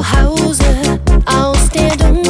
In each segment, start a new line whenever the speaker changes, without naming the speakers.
Zuhause aus der Dunkelheit.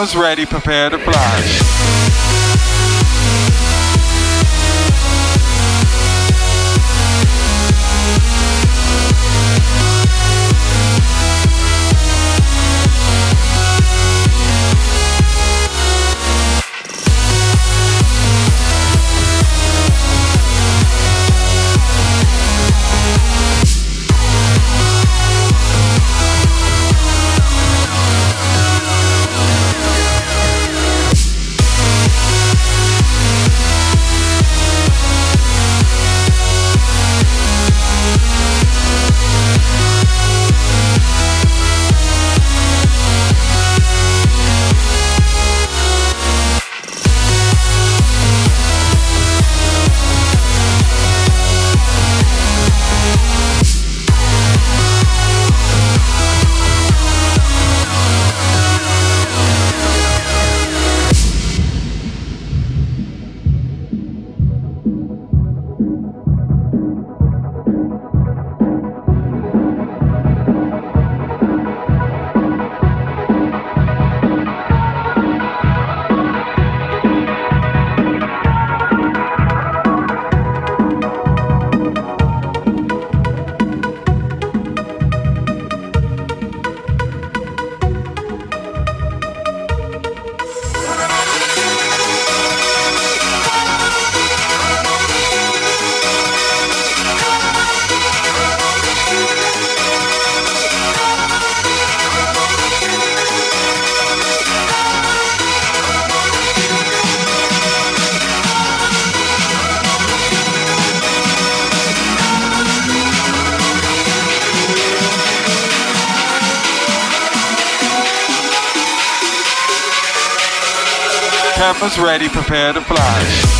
Cameras ready, prepare to fly. Ready, prepare to fly.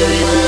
answer it.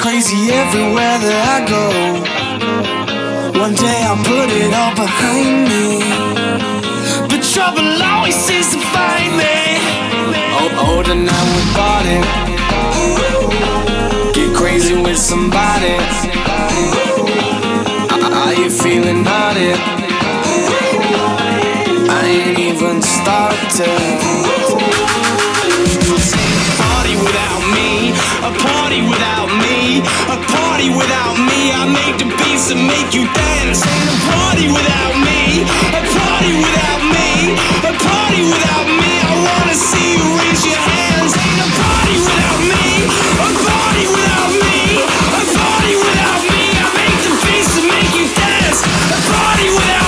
Crazy everywhere that I go. One day I'll put it all behind me. But trouble always seems to find me. Oh, oh, tonight we bought it. Get crazy with somebody. Are you feeling naughty? I ain't even started party without me, a party without me, a party without me. I make the beats and make you dance. Ain't a party without me, a party without me, a party without me. I wanna see you raise your hands. Ain't a party without me, a party without me, a party without me. I make the beats and make you dance. A party without